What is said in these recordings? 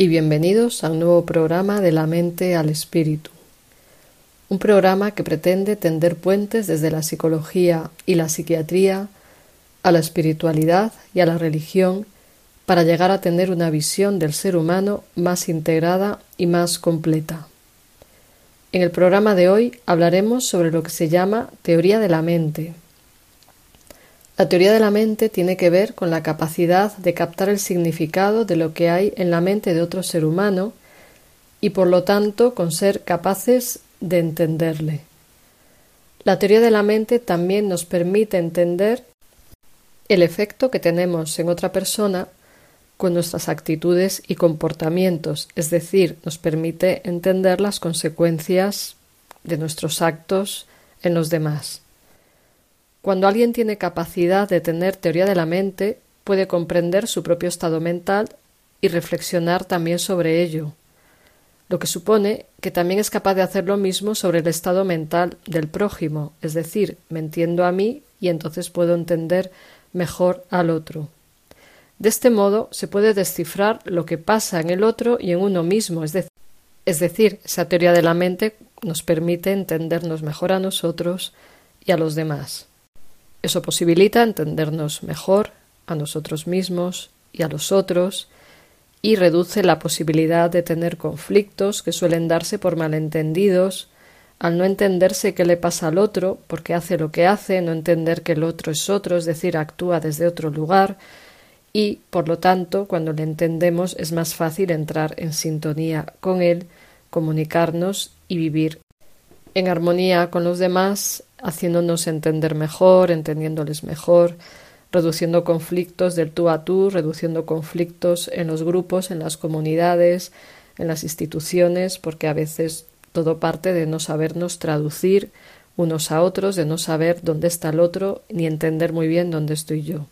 y bienvenidos a un nuevo programa de la mente al espíritu. Un programa que pretende tender puentes desde la psicología y la psiquiatría a la espiritualidad y a la religión para llegar a tener una visión del ser humano más integrada y más completa. En el programa de hoy hablaremos sobre lo que se llama teoría de la mente, la teoría de la mente tiene que ver con la capacidad de captar el significado de lo que hay en la mente de otro ser humano y por lo tanto con ser capaces de entenderle. La teoría de la mente también nos permite entender el efecto que tenemos en otra persona con nuestras actitudes y comportamientos, es decir, nos permite entender las consecuencias de nuestros actos en los demás. Cuando alguien tiene capacidad de tener teoría de la mente, puede comprender su propio estado mental y reflexionar también sobre ello, lo que supone que también es capaz de hacer lo mismo sobre el estado mental del prójimo, es decir, me entiendo a mí y entonces puedo entender mejor al otro. De este modo se puede descifrar lo que pasa en el otro y en uno mismo, es, es decir, esa teoría de la mente nos permite entendernos mejor a nosotros y a los demás. Eso posibilita entendernos mejor a nosotros mismos y a los otros y reduce la posibilidad de tener conflictos que suelen darse por malentendidos, al no entenderse qué le pasa al otro, porque hace lo que hace, no entender que el otro es otro, es decir, actúa desde otro lugar, y, por lo tanto, cuando le entendemos es más fácil entrar en sintonía con él, comunicarnos y vivir en armonía con los demás haciéndonos entender mejor, entendiéndoles mejor, reduciendo conflictos del tú a tú, reduciendo conflictos en los grupos, en las comunidades, en las instituciones, porque a veces todo parte de no sabernos traducir unos a otros, de no saber dónde está el otro, ni entender muy bien dónde estoy yo.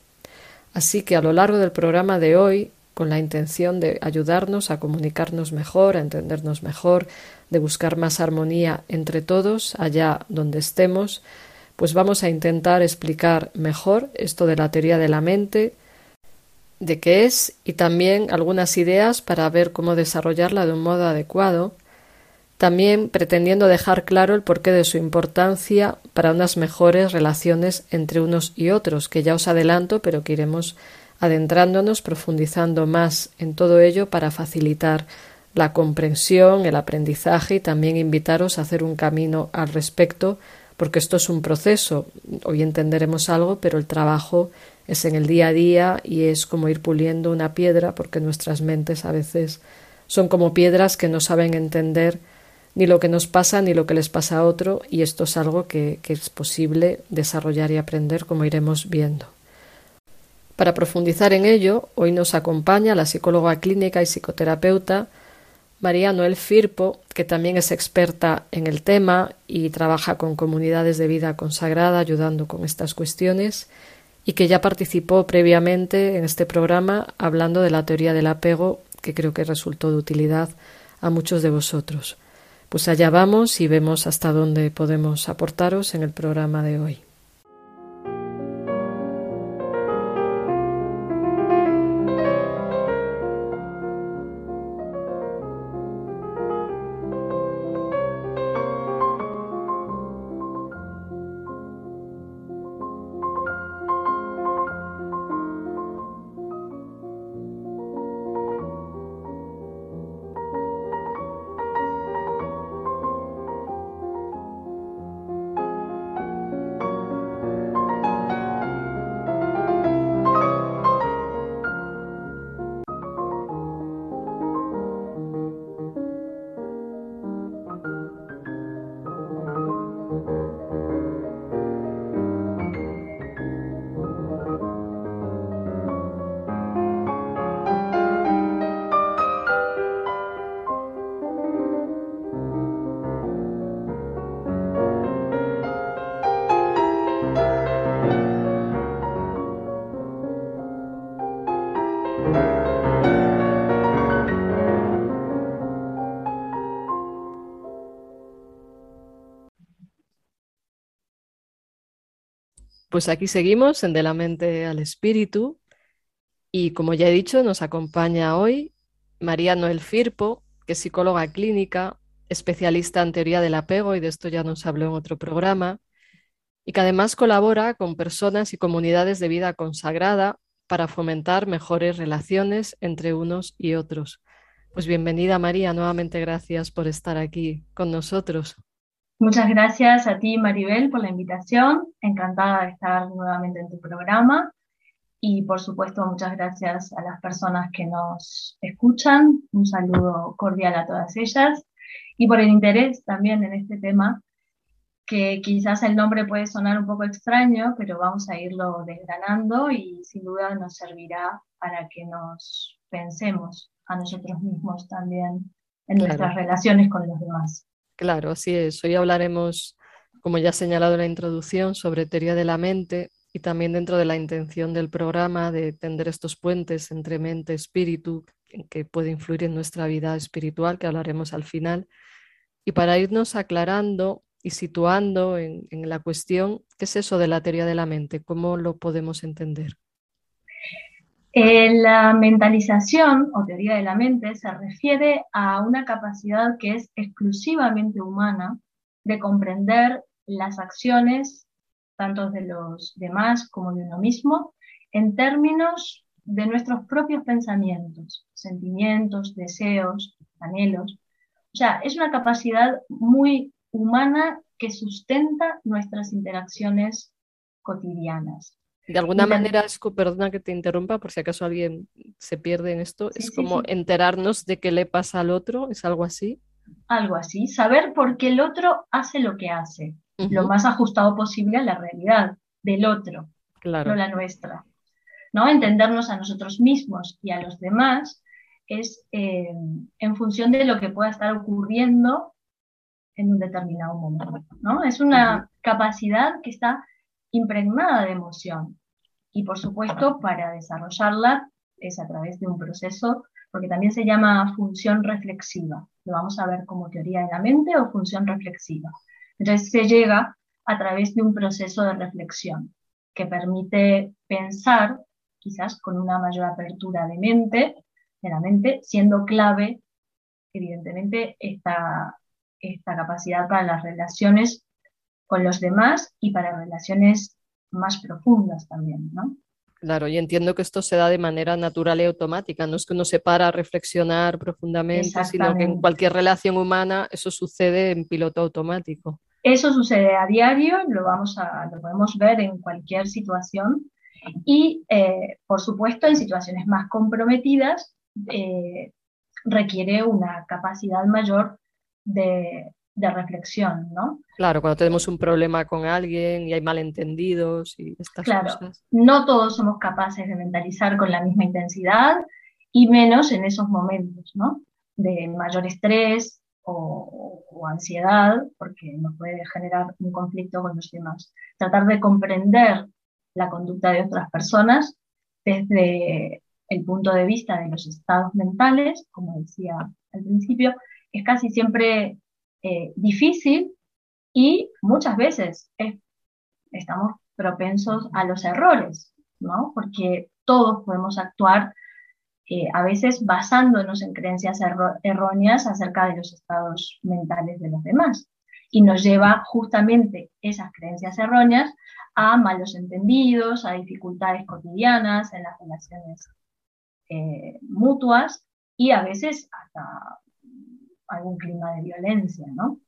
Así que a lo largo del programa de hoy, con la intención de ayudarnos a comunicarnos mejor, a entendernos mejor, de buscar más armonía entre todos, allá donde estemos, pues vamos a intentar explicar mejor esto de la teoría de la mente, de qué es y también algunas ideas para ver cómo desarrollarla de un modo adecuado, también pretendiendo dejar claro el porqué de su importancia para unas mejores relaciones entre unos y otros, que ya os adelanto, pero que iremos adentrándonos, profundizando más en todo ello para facilitar la comprensión, el aprendizaje y también invitaros a hacer un camino al respecto, porque esto es un proceso. Hoy entenderemos algo, pero el trabajo es en el día a día y es como ir puliendo una piedra, porque nuestras mentes a veces son como piedras que no saben entender ni lo que nos pasa ni lo que les pasa a otro, y esto es algo que, es posible desarrollar y aprender, como iremos viendo. Para profundizar en ello, hoy nos acompaña la psicóloga clínica y psicoterapeuta María Noel Firpo, que también es experta en el tema y trabaja con comunidades de vida consagrada ayudando con estas cuestiones y que ya participó previamente en este programa hablando de la teoría del apego que creo que resultó de utilidad a muchos de vosotros. Pues allá vamos y vemos hasta dónde podemos aportaros en el programa de hoy. Pues aquí seguimos en De la mente al espíritu y como ya he dicho, nos acompaña hoy María Noel Firpo, que es psicóloga clínica, especialista en teoría del apego y de esto ya nos habló en otro programa, y que además colabora con personas y comunidades de vida consagrada para fomentar mejores relaciones entre unos y otros. Pues bienvenida María, nuevamente gracias por estar aquí con nosotros. Muchas gracias a ti, Maribel, por la invitación. Encantada de estar nuevamente en tu programa. Y por supuesto, muchas gracias a las personas que nos escuchan. Un saludo cordial a todas ellas. Y por el interés también en este tema, que quizás el nombre puede sonar un poco extraño, pero vamos a irlo desgranando y sin duda nos servirá para que nos pensemos a nosotros mismos también en nuestras relaciones con los demás. Claro, así es. Hoy hablaremos, como ya ha señalado en la introducción, sobre teoría de la mente y también dentro de la intención del programa de tender estos puentes entre mente y espíritu que puede influir en nuestra vida espiritual, que hablaremos al final. Y para irnos aclarando y situando en la cuestión, ¿qué es eso de la teoría de la mente? ¿Cómo lo podemos entender? Eh, la mentalización o teoría de la mente se refiere a una capacidad que es exclusivamente humana de comprender las acciones tanto de los demás como de uno mismo en términos de nuestros propios pensamientos, sentimientos, deseos, anhelos. O sea, es una capacidad muy humana que sustenta nuestras interacciones cotidianas. De alguna manera, es, perdona que te interrumpa, por si acaso alguien se pierde en esto, es como enterarnos de qué le pasa al otro, ¿es algo así? Algo así, saber por qué el otro hace lo que hace, lo más ajustado posible a la realidad del otro, no la nuestra. ¿no? Entendernos a nosotros mismos y a los demás es eh, en función de lo que pueda estar ocurriendo en un determinado momento. ¿no? Es una capacidad que está impregnada de emoción. Y por supuesto, para desarrollarla es a través de un proceso, porque también se llama función reflexiva. Lo vamos a ver como teoría de la mente o función reflexiva. Entonces se llega a través de un proceso de reflexión que permite pensar, quizás con una mayor apertura de mente, de la mente, siendo clave, evidentemente, esta, esta capacidad para las relaciones con los demás y para relaciones más profundas también, ¿no? Claro, y entiendo que esto se da de manera natural y automática, no es que uno se para a reflexionar profundamente, sino que en cualquier relación humana eso sucede en piloto automático. Eso sucede a diario, lo, vamos a, lo podemos ver en cualquier situación y, eh, por supuesto, en situaciones más comprometidas eh, requiere una capacidad mayor de, de reflexión, ¿no? Claro, cuando tenemos un problema con alguien y hay malentendidos y estas claro, No todos somos capaces de mentalizar con la misma intensidad y menos en esos momentos, ¿no? De mayor estrés o, o ansiedad, porque nos puede generar un conflicto con los demás. Tratar de comprender la conducta de otras personas desde el punto de vista de los estados mentales, como decía al principio, es casi siempre eh, difícil y muchas veces estamos propensos a los errores, ¿no? Porque todos podemos actuar eh, a veces basándonos en creencias erróneas acerca de los estados mentales de los demás. Y nos lleva justamente esas creencias erróneas a malos entendidos, a dificultades cotidianas en las relaciones eh, mutuas y a veces hasta algún clima de violencia, ¿no?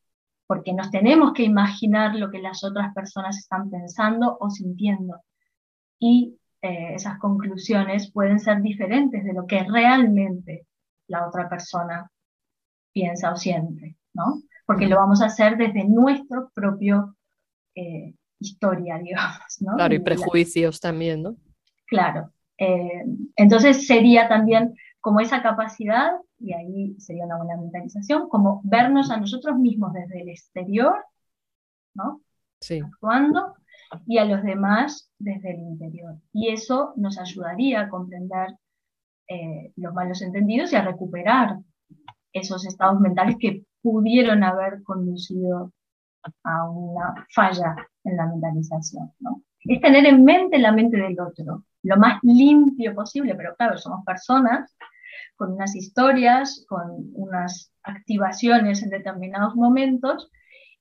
Porque nos tenemos que imaginar lo que las otras personas están pensando o sintiendo. Y eh, esas conclusiones pueden ser diferentes de lo que realmente la otra persona piensa o siente, ¿no? Porque lo vamos a hacer desde nuestro propio eh, historia, digamos, ¿no? Claro, y prejuicios también, ¿no? Claro. Eh, entonces sería también como esa capacidad y ahí sería una buena mentalización, como vernos a nosotros mismos desde el exterior, ¿no? Sí. Actuando, y a los demás desde el interior. Y eso nos ayudaría a comprender eh, los malos entendidos y a recuperar esos estados mentales que pudieron haber conducido a una falla en la mentalización, ¿no? es tener en mente la mente del otro, lo más limpio posible, pero claro, somos personas con unas historias, con unas activaciones en determinados momentos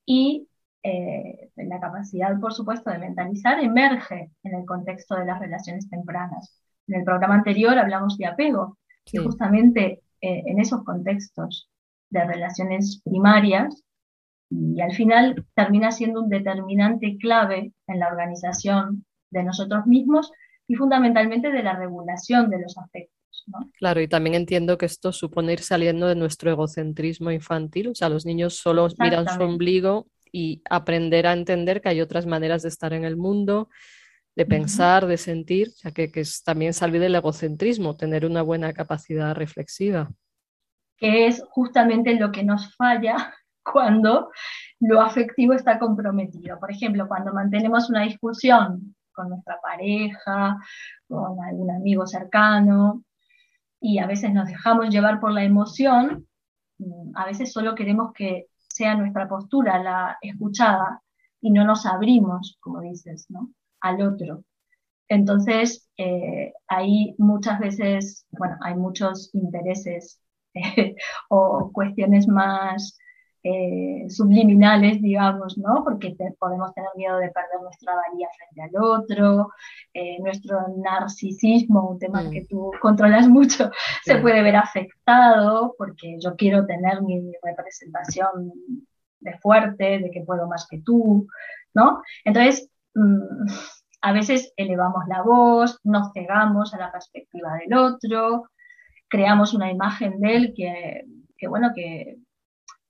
y eh, la capacidad, por supuesto, de mentalizar emerge en el contexto de las relaciones tempranas. En el programa anterior hablamos de apego y justamente eh, en esos contextos de relaciones primarias y al final termina siendo un determinante clave en la organización de nosotros mismos y fundamentalmente de la regulación de los afectos. Claro, y también entiendo que esto supone ir saliendo de nuestro egocentrismo infantil, o sea, los niños solo miran su ombligo y aprender a entender que hay otras maneras de estar en el mundo, de pensar, de sentir, o sea, que, que es también salir del egocentrismo, tener una buena capacidad reflexiva. Que es justamente lo que nos falla cuando lo afectivo está comprometido. Por ejemplo, cuando mantenemos una discusión con nuestra pareja, con algún amigo cercano, y a veces nos dejamos llevar por la emoción, mm, a veces solo queremos que sea nuestra postura la escuchada y no nos abrimos, como dices, ¿no? al otro. Entonces, eh, ahí muchas veces, bueno, hay muchos intereses o cuestiones más eh, subliminales, digamos, ¿no? Porque podemos tener miedo de perder nuestra valía frente al otro, eh, nuestro narcisismo, un tema mm. que tú controlas mucho, se puede ver afectado porque yo quiero tener mi representación de fuerte, de que puedo más que tú, ¿no? Entonces, mm, a veces elevamos la voz, nos cegamos a la perspectiva del otro, creamos una imagen de él que, que bueno, que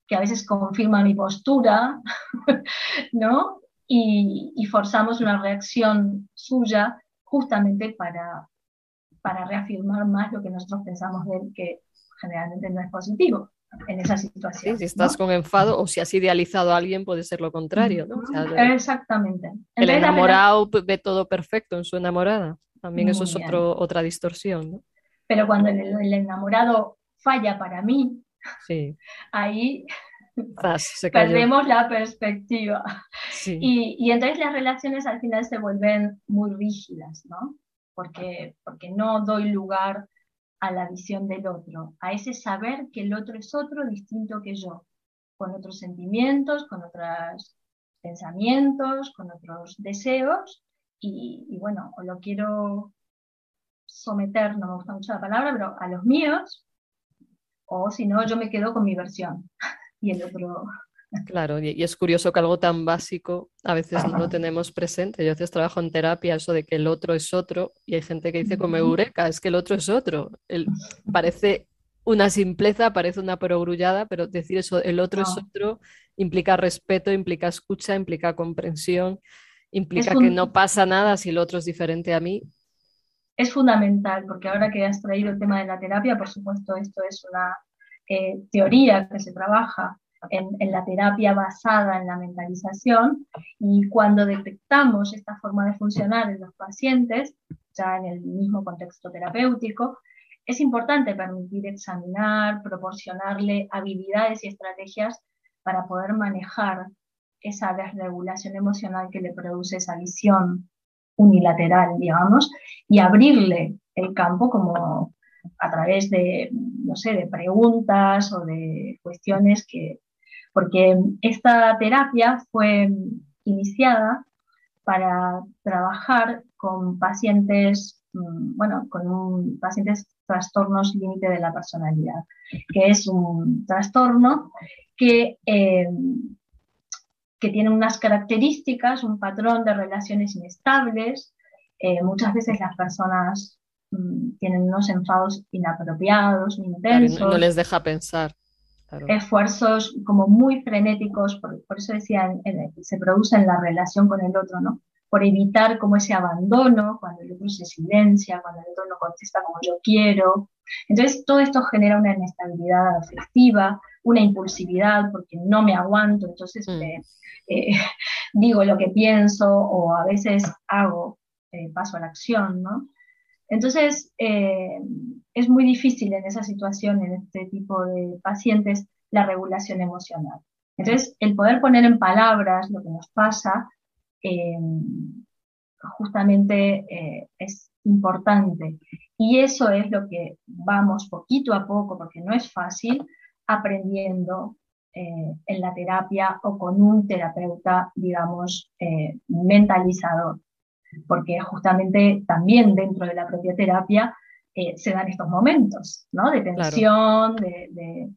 que a veces confirma mi postura, ¿no? Y, forzamos una reacción suya justamente para, para reafirmar más lo que nosotros pensamos de él, que generalmente no es positivo en esa situación. si estás con enfado o si has idealizado a alguien, puede ser lo contrario, ¿no? Exactamente. el enamorado ve todo perfecto en su enamorada. También eso es otro, otra distorsión, ¿no? Pero cuando el enamorado falla para mí, Sí. Ahí perdemos la perspectiva. Y, entonces las relaciones al final se vuelven muy rígidas, ¿no? Porque, porque no doy lugar a la visión del otro, a ese saber que el otro es otro distinto que yo, con otros sentimientos, con otros pensamientos, con otros deseos, y, y bueno, o lo quiero someter, no me gusta mucho la palabra, pero a los míos, o si no, yo me quedo con mi versión y el otro... Claro, y es curioso que algo tan básico a veces no lo tenemos presente. Yo a veces trabajo en terapia eso de que el otro es otro y hay gente que dice como eureka, es que el otro es otro. El, parece una simpleza, parece una perogrullada, pero decir eso, el otro es otro, implica respeto, implica escucha, implica comprensión, implica que no pasa nada si el otro es diferente a mí es fundamental, porque ahora que has traído el tema de la terapia, por supuesto, esto es una eh, teoría que se trabaja en, la terapia basada en la mentalización y cuando detectamos esta forma de funcionar en los pacientes, ya en el mismo contexto terapéutico, es importante permitir examinar, proporcionarle habilidades y estrategias para poder manejar esa desregulación emocional que le produce esa visión unilateral, digamos, y abrirle el campo como a través de, no sé, de preguntas o de cuestiones que, porque esta terapia fue iniciada para trabajar con pacientes, mm, bueno, con un, pacientes trastornos límite de la personalidad, que es un trastorno que eh, que tienen unas características, un patrón de relaciones inestables. Eh, muchas veces las personas mm, tienen unos enfados inapropiados, intensos. no, les deja pensar. Esfuerzos como muy frenéticos, por, eso decía, se produce en la relación con el otro, ¿no? Por evitar como ese abandono, cuando el otro se silencia, cuando el otro no contesta como yo quiero. Entonces, todo esto genera una inestabilidad afectiva, una impulsividad, porque no me aguanto, entonces mm. Eh, digo lo que pienso o a veces hago, eh, paso a la acción, ¿no? Entonces, eh, es muy difícil en esa situación, en este tipo de pacientes, la regulación emocional. Entonces, el poder poner en palabras lo que nos pasa justamente eh, es importante. Y eso es lo que vamos poquito a poco, porque no es fácil, aprendiendo eh, en la terapia o con un terapeuta, digamos, eh, mentalizador. Porque justamente también dentro de la propia terapia se dan estos momentos, ¿no? De tensión, de,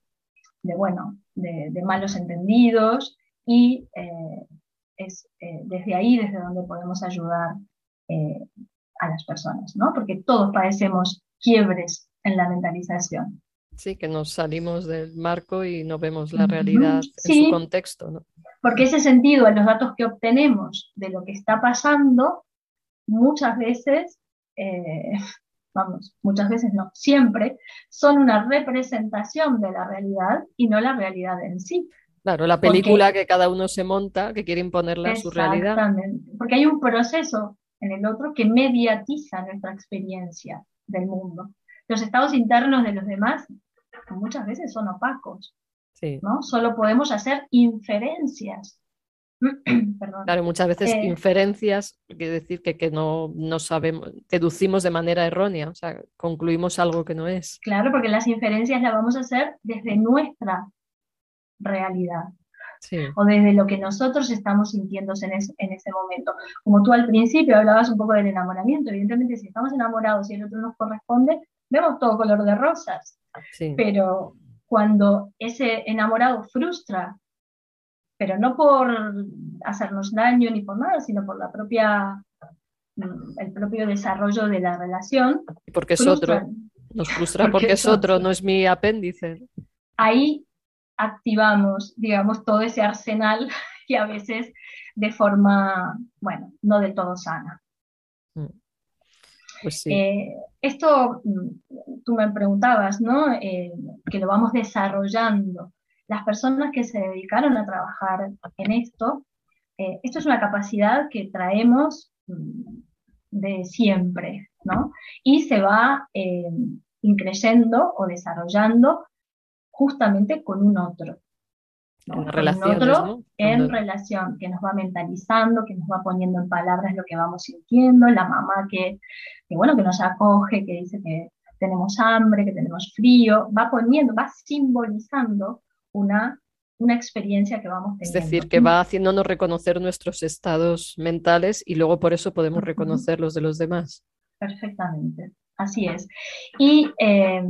bueno, de, malos entendidos y es desde ahí desde donde podemos ayudar a las personas, ¿no? Porque todos padecemos quiebres en la mentalización. Sí, que nos salimos del marco y no vemos la realidad en su contexto, ¿no? Porque ese sentido, en los datos que obtenemos de lo que está pasando, muchas veces, eh, vamos, muchas veces no, siempre, son una representación de la realidad y no la realidad en sí. Claro, la película que cada uno se monta, que quiere imponerla a su realidad. Exactamente, porque hay un proceso en el otro que mediatiza nuestra experiencia del mundo. Los estados internos de los demás muchas veces son opacos, ¿no? Solo podemos hacer inferencias. Claro, muchas veces eh, inferencias quiere decir que, que no, no, sabemos, deducimos de manera errónea, o sea, concluimos algo que no es. Claro, porque las inferencias las vamos a hacer desde nuestra realidad o desde lo que nosotros estamos sintiendo en, en, ese momento. Como tú al principio hablabas un poco del enamoramiento, evidentemente si estamos enamorados y el otro nos corresponde, vemos todo color de rosas. Pero cuando ese enamorado frustra, pero no por hacernos daño ni por nada, sino por la propia mm, el propio desarrollo de la relación. Porque es otro. Nos frustra porque, es otro, no es mi apéndice. Ahí activamos, digamos, todo ese arsenal y a veces de forma, bueno, no del todo sana. Mm. Pues eh, esto, mm, tú me preguntabas, ¿no? Eh, que lo vamos desarrollando. Las personas que se dedicaron a trabajar en esto, eh, esto es una capacidad que traemos mm, de siempre, ¿no? Y se va increyendo o desarrollando justamente con un otro. En otro en relación, que nos va mentalizando, que nos va poniendo en palabras lo que vamos sintiendo, la mamá que, bueno, que nos acoge, que dice que tenemos hambre, que tenemos frío, va poniendo, va simbolizando una, una experiencia que vamos teniendo. Es decir, que va haciéndonos reconocer nuestros estados mentales y luego por eso podemos reconocer los de los demás. Perfectamente, así es. Y eh,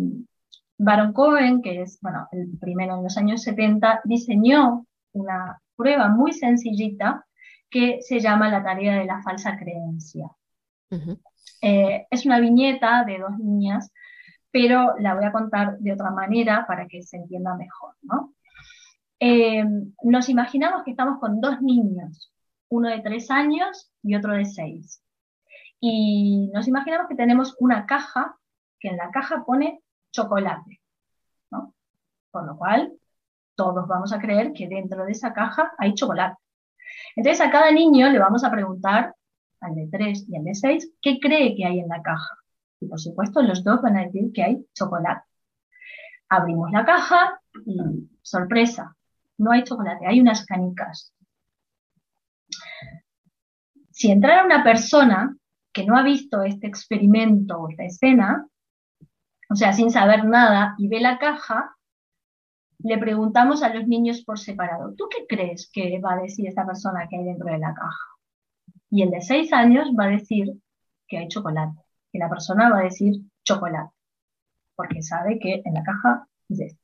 Baron Cohen, que es bueno, el primero en los años 70, diseñó una prueba muy sencillita que se llama la tarea de la falsa creencia. Eh, es una viñeta de dos niñas, pero la voy a contar de otra manera para que se entienda mejor. Eh, nos imaginamos que estamos con dos niños, uno de tres años y otro de seis. Y nos imaginamos que tenemos una caja, que en la caja pone chocolate, ¿no? Con lo cual, todos vamos a creer que dentro de esa caja hay chocolate. Entonces, a cada niño le vamos a preguntar, al de 3 y al de 6, qué cree que hay en la caja. Y por supuesto, los dos van a decir que hay chocolate. Abrimos la caja y, sorpresa, no hay chocolate, hay unas canicas. Si entrara una persona que no ha visto este experimento o esta escena, o sea, sin saber nada, y ve la caja, le preguntamos a los niños por separado, ¿tú qué crees que va a decir esta persona que hay dentro de la caja? Y el de seis años va a decir que hay chocolate, que la persona va a decir chocolate, porque sabe que en la caja es esto.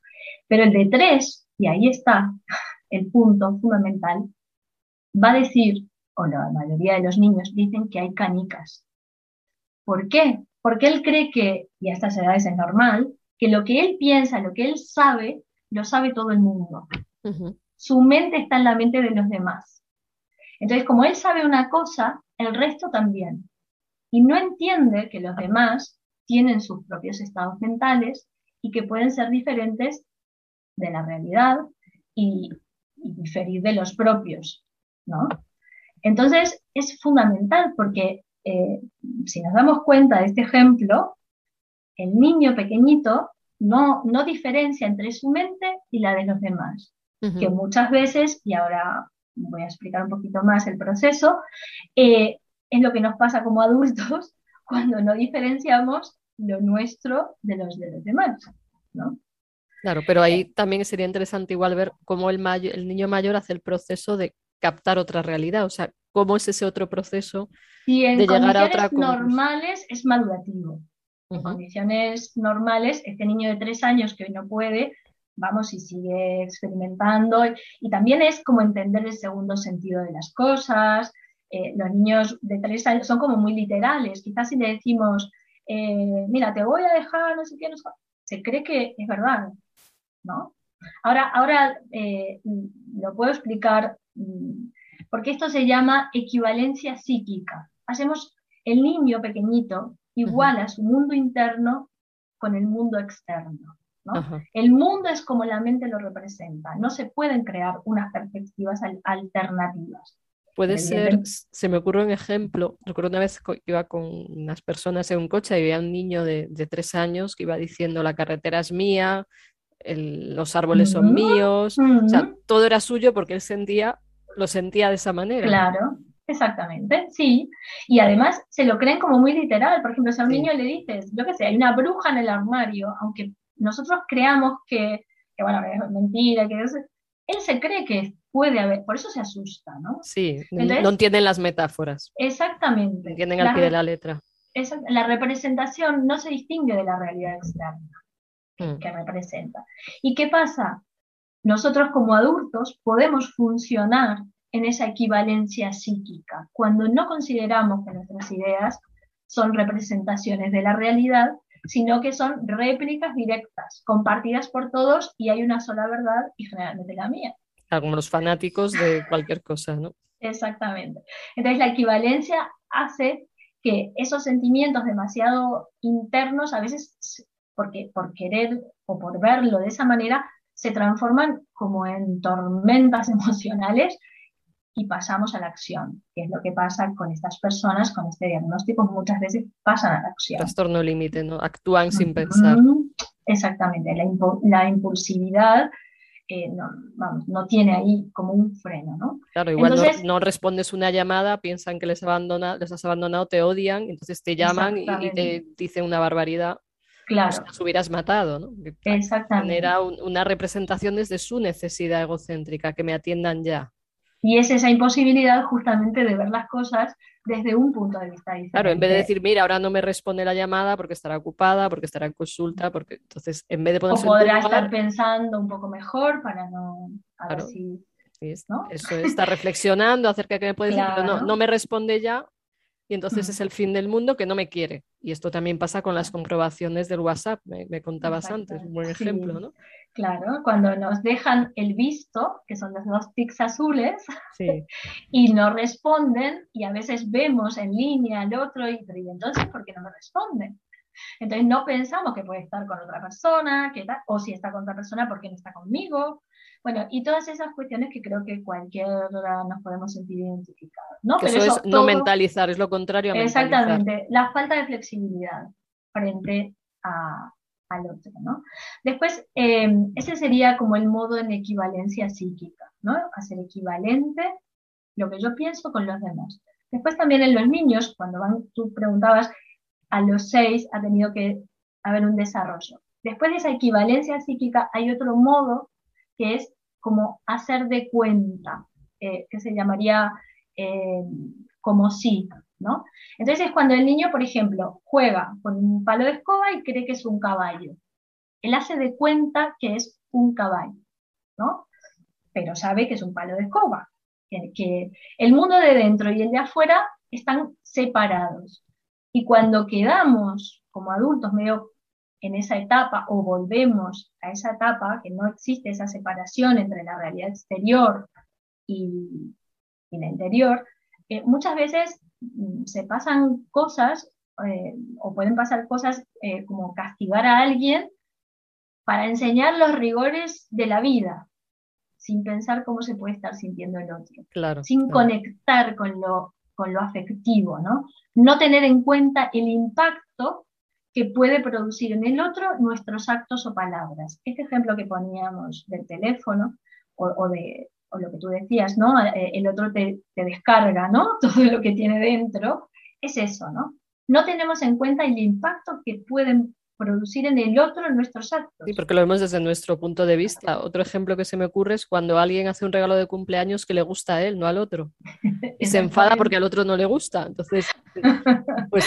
Pero el de tres, y ahí está el punto fundamental, va a decir, o la mayoría de los niños dicen que hay canicas. ¿Por qué? Porque él cree que, y a estas edades es normal, que lo que él piensa, lo que él sabe, lo sabe todo el mundo. Su mente está en la mente de los demás. Entonces, como él sabe una cosa, el resto también. Y no entiende que los demás tienen sus propios estados mentales y que pueden ser diferentes de la realidad y, y diferir de los propios, ¿no? Entonces, es fundamental porque eh, si nos damos cuenta de este ejemplo, el niño pequeñito no, no diferencia entre su mente y la de los demás, que muchas veces, y ahora voy a explicar un poquito más el proceso, eh, es lo que nos pasa como adultos cuando no diferenciamos lo nuestro de los de los demás, ¿no? Claro, pero ahí también sería interesante igual ver cómo el, el niño mayor hace el proceso de captar otra realidad, o sea, cómo es ese otro proceso de llegar a otra normales es madurativo. En condiciones normales, este niño de tres años que hoy no puede, vamos, y sigue experimentando, y, también es como entender el segundo sentido de las cosas. Eh, los niños de tres años son como muy literales, quizás si le decimos, eh, mira, te voy a dejar, no sé qué, no sé, se cree que es verdad, ¿no? Ahora, ahora eh, lo puedo explicar porque esto se llama equivalencia psíquica. Hacemos el niño pequeñito igual a su mundo interno con el mundo externo. El mundo es como la mente lo representa, no se pueden crear unas perspectivas alternativas. Puede ser, se me ocurre un ejemplo, recuerdo una vez que iba con unas personas en un coche y había un niño de, tres años que iba diciendo la carretera es mía, los árboles son míos, o sea, todo era suyo porque él sentía, lo sentía de esa manera. Claro, exactamente, sí. Y además se lo creen como muy literal. Por ejemplo, si a un niño le dices, yo qué sé, hay una bruja en el armario, aunque nosotros creamos que, bueno, es mentira, que él se cree que puede haber, por eso se asusta, ¿no? Sí, no entienden las metáforas. Exactamente. Entienden al pie de la letra. la representación no se distingue de la realidad externa mm. que representa. ¿Y qué pasa? Nosotros como adultos podemos funcionar en esa equivalencia psíquica, cuando no consideramos que nuestras ideas son representaciones de la realidad, sino que son réplicas directas, compartidas por todos y hay una sola verdad y generalmente la mía. Como los fanáticos de cualquier cosa, ¿no? Exactamente. Entonces la equivalencia hace que esos sentimientos demasiado internos, a veces porque, por querer o por verlo de esa manera, se transforman como en tormentas emocionales y pasamos a la acción, que es lo que pasa con estas personas con este diagnóstico, muchas veces pasan a la acción. Trastorno límite, ¿no? Actúan sin pensar. Exactamente, la, impulsividad eh, no, tiene ahí como un freno, ¿no? Claro, igual no, respondes una llamada, piensan que les, abandona, les has abandonado, te odian, entonces te llaman y, te dicen una barbaridad. Claro. Pues hubieras matado, ¿no? Exactamente. Era una representación desde su necesidad egocéntrica, que me atiendan ya. Y es esa imposibilidad justamente de ver las cosas desde un punto de vista diferente. Claro, en vez de decir, mira, ahora no me responde la llamada porque estará ocupada, porque estará en consulta, porque entonces en vez de ponerse O podrá estar pensando un poco mejor para no... A ver si, ¿no? Eso está reflexionando acerca de qué me puede decir, pero no, no me responde ya y entonces es el fin del mundo que no me quiere. Y esto también pasa con las comprobaciones del WhatsApp, me, contabas antes, un buen ejemplo, ¿no? Claro, cuando nos dejan el visto, que son los dos tics azules, y no responden, y a veces vemos en línea al otro, y, y entonces, ¿por qué no me responden? Entonces no pensamos que puede estar con otra persona, que o si está con otra persona, ¿por qué no está conmigo? Bueno, y todas esas cuestiones que creo que cualquiera nos podemos sentir identificados. ¿no? eso, es no mentalizar, es lo contrario a mentalizar. Exactamente, la falta de flexibilidad frente al otro. ¿no? Después, em, ese sería como el modo en equivalencia psíquica, ¿no? hacer equivalente lo que yo pienso con los demás. Después también en los niños, cuando van, tú preguntabas, a los seis ha tenido que haber un desarrollo. Después de esa equivalencia psíquica hay otro modo que es como hacer de cuenta, eh, que se llamaría eh, como sí, ¿no? Entonces es cuando el niño, por ejemplo, juega con un palo de escoba y cree que es un caballo. Él hace de cuenta que es un caballo, ¿no? Pero sabe que es un palo de escoba, que, que el mundo de dentro y el de afuera están separados. Y cuando quedamos como adultos medio en esa etapa o volvemos a esa etapa, que no existe esa separación entre la realidad exterior y, la interior, eh, muchas veces mm, se pasan cosas eh, o pueden pasar cosas eh, como castigar a alguien para enseñar los rigores de la vida, sin pensar cómo se puede estar sintiendo el otro, claro, sin conectar con lo, con lo afectivo, ¿no? No tener en cuenta el impacto que puede producir en el otro nuestros actos o palabras. Este ejemplo que poníamos del teléfono o, de, o lo que tú decías, ¿no? Eh, el otro te, te descarga, ¿no? Todo lo que tiene dentro, es eso, ¿no? No tenemos en cuenta el impacto que pueden producir en el otro nuestros actos. Sí, porque lo vemos desde nuestro punto de vista. Otro ejemplo que se me ocurre es cuando alguien hace un regalo de cumpleaños que le gusta a él, no al otro. Y se enfada porque al otro no le gusta. Entonces, pues,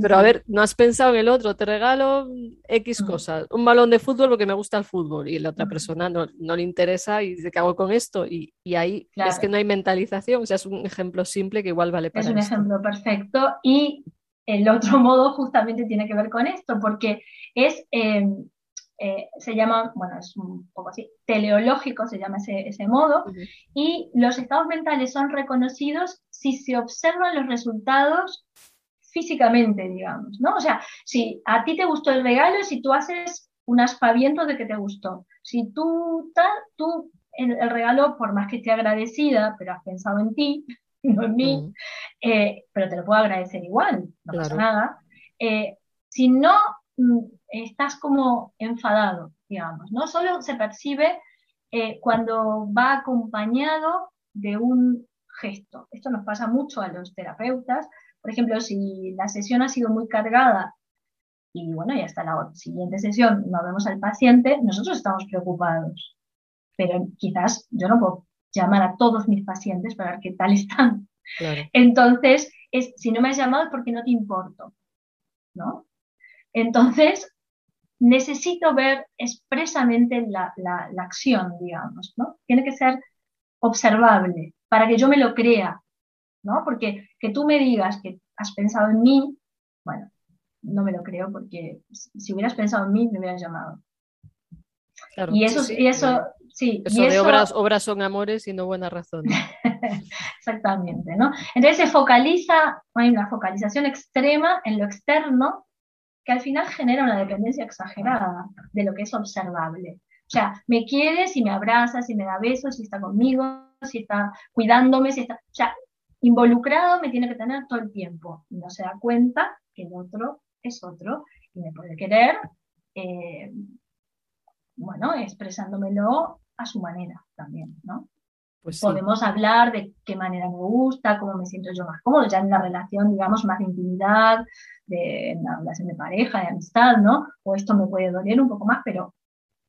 pero a ver, no has pensado en el otro, te regalo X mm. cosas, un balón de fútbol porque me gusta el fútbol y la otra mm. persona no, le interesa y dice, ¿qué hago con esto? Y, ahí es que no hay mentalización, o sea, es un ejemplo simple que igual vale para Es un ejemplo perfecto y el otro modo justamente tiene que ver con esto, porque es, eh, eh, se llama, bueno, es un poco así, teleológico se llama ese, modo, y los estados mentales son reconocidos si se observan los resultados físicamente, digamos, ¿no? O sea, si a ti te gustó el regalo, si tú haces un aspaviento de que te gustó, si tú, tal, tú, el, el regalo, por más que esté agradecida, pero has pensado en ti, en mí, eh, pero te lo puedo agradecer igual, no pasa nada. Eh, si no mm, estás como enfadado, digamos, ¿no? Solo se percibe eh, cuando va acompañado de un gesto. Esto nos pasa mucho a los terapeutas. Por ejemplo, si la sesión ha sido muy cargada y bueno, ya hasta la siguiente sesión no vemos al paciente, nosotros estamos preocupados. Pero quizás yo no puedo llamar a todos mis pacientes para ver qué tal están. Entonces, es, si no me has llamado es porque no te importo, ¿no? Entonces, necesito ver expresamente la, acción, digamos, ¿no? Tiene que ser observable para que yo me lo crea, ¿no? Porque que tú me digas que has pensado en mí, bueno, no me lo creo porque si hubieras pensado en mí me hubieras llamado. Y eso, y eso, Sí, eso de obras, obras son amores y no buenas razones. Exactamente, ¿no? Entonces se focaliza, hay una focalización extrema en lo externo que al final genera una dependencia exagerada de lo que es observable. O sea, me quiere si me abraza, si me da besos, si está conmigo, si está cuidándome, si está... O sea, involucrado me tiene que tener todo el tiempo. Y no se da cuenta que el otro es otro y me puede querer, eh, bueno, expresándomelo a su manera también, ¿no? Pues Podemos hablar de qué manera me gusta, cómo me siento yo más cómodo, ya en la relación, digamos, más de intimidad, de en la relación de pareja, de amistad, ¿no? O esto me puede doler un poco más, pero,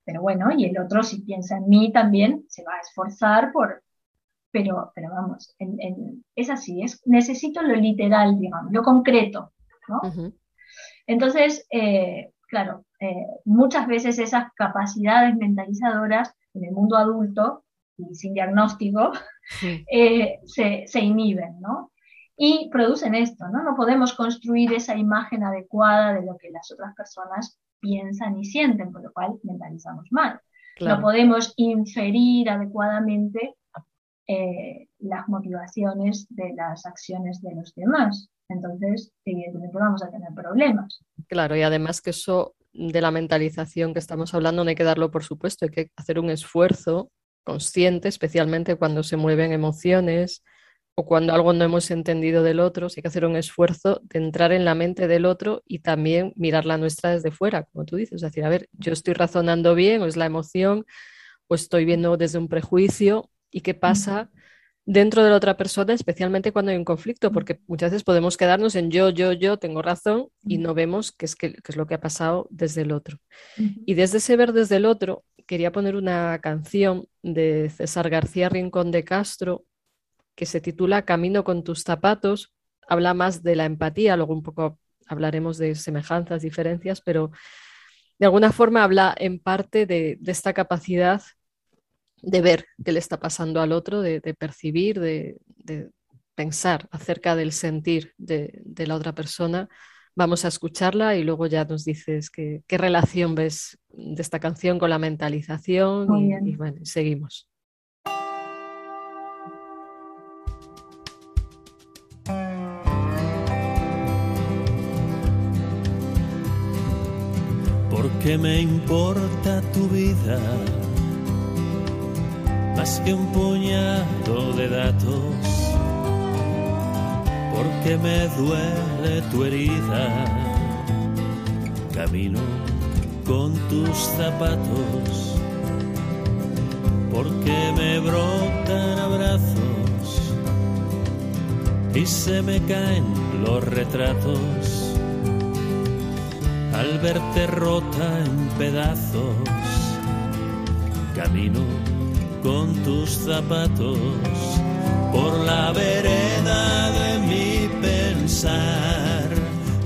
pero bueno, y el otro si piensa en mí también se va a esforzar por, pero, pero vamos, es así, es, necesito lo literal, digamos, lo concreto, ¿no? Entonces, eh, claro, eh, muchas veces esas capacidades mentalizadoras en el mundo adulto y sin diagnóstico, eh, se, inhiben, ¿no? Y producen esto, ¿no? No podemos construir esa imagen adecuada de lo que las otras personas piensan y sienten, por lo cual mentalizamos mal. No podemos inferir adecuadamente eh, las motivaciones de las acciones de los demás. Entonces, evidentemente vamos a tener problemas. Claro, y además que eso de la mentalización que estamos hablando no hay que darlo por supuesto, hay que hacer un esfuerzo consciente, especialmente cuando se mueven emociones o cuando algo no hemos entendido del otro, hay que hacer un esfuerzo de entrar en la mente del otro y también mirar la nuestra desde fuera, como tú dices, es decir, a ver, yo estoy razonando bien o es la emoción o estoy viendo desde un prejuicio y qué pasa dentro de la otra persona, especialmente cuando hay un conflicto, porque muchas veces podemos quedarnos en yo, yo, yo, tengo razón y no vemos qué es, qué, es lo que ha pasado desde el otro. Y desde ese ver desde el otro, quería poner una canción de César García Rincón de Castro que se titula Camino con tus zapatos. Habla más de la empatía, luego un poco hablaremos de semejanzas, diferencias, pero de alguna forma habla en parte de, de esta capacidad de ver qué le está pasando al otro, de, percibir, de, pensar acerca del sentir de, la otra persona. Vamos a escucharla y luego ya nos dices qué, relación ves de esta canción con la mentalización y, bueno, seguimos. ¿Por qué me importa tu vida? Más que un puñado de datos, porque me duele tu herida. Camino con tus zapatos, porque me brotan abrazos y se me caen los retratos al verte rota en pedazos. Camino con tus zapatos por la vereda de mi pensar.